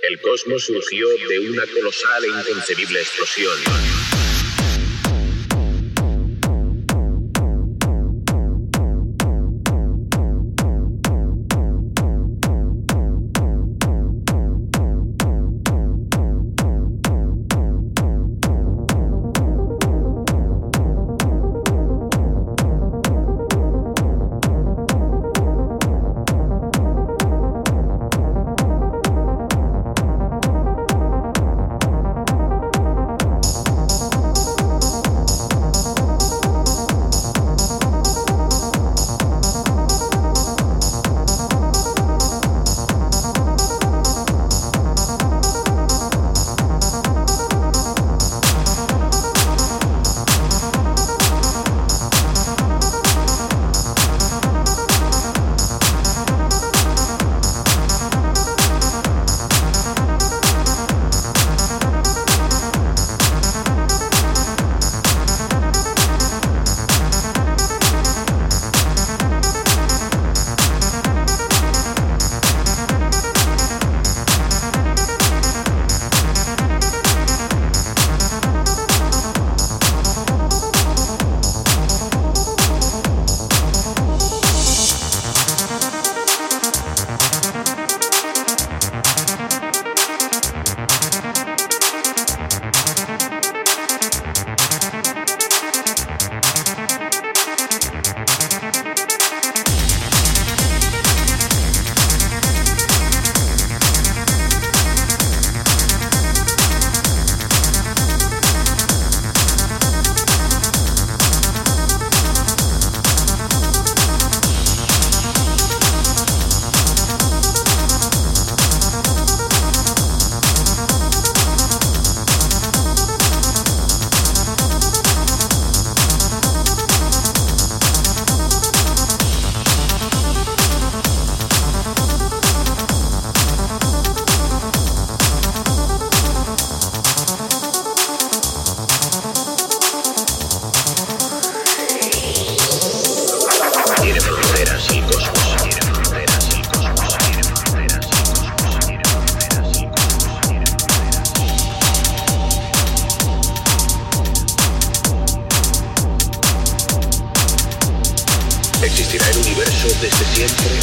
El cosmos surgió de una colosal e inconcebible explosión. existirá el universo desde siempre.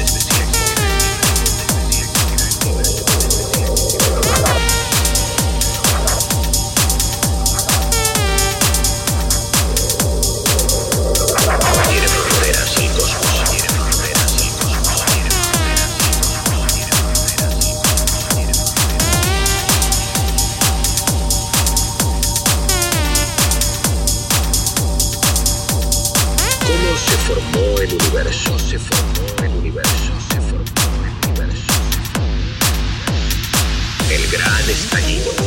universo se formó, el universo se formó, el universo se formó. El gran estallido.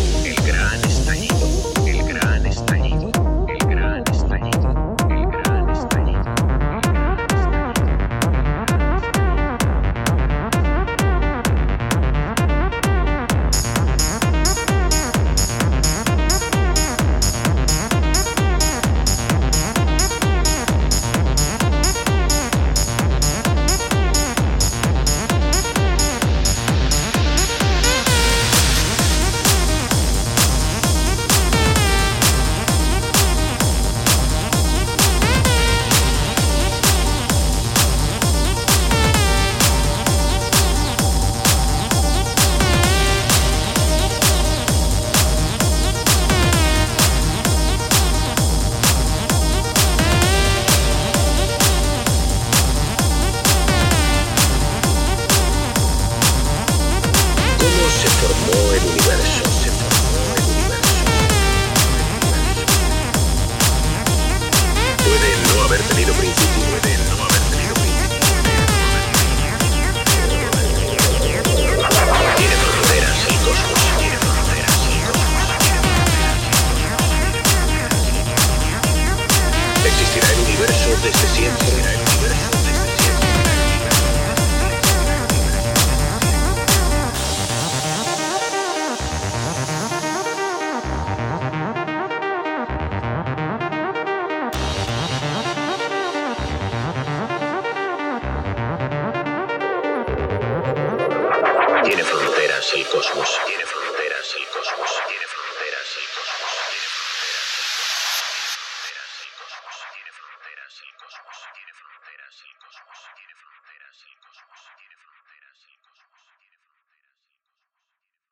more and we went.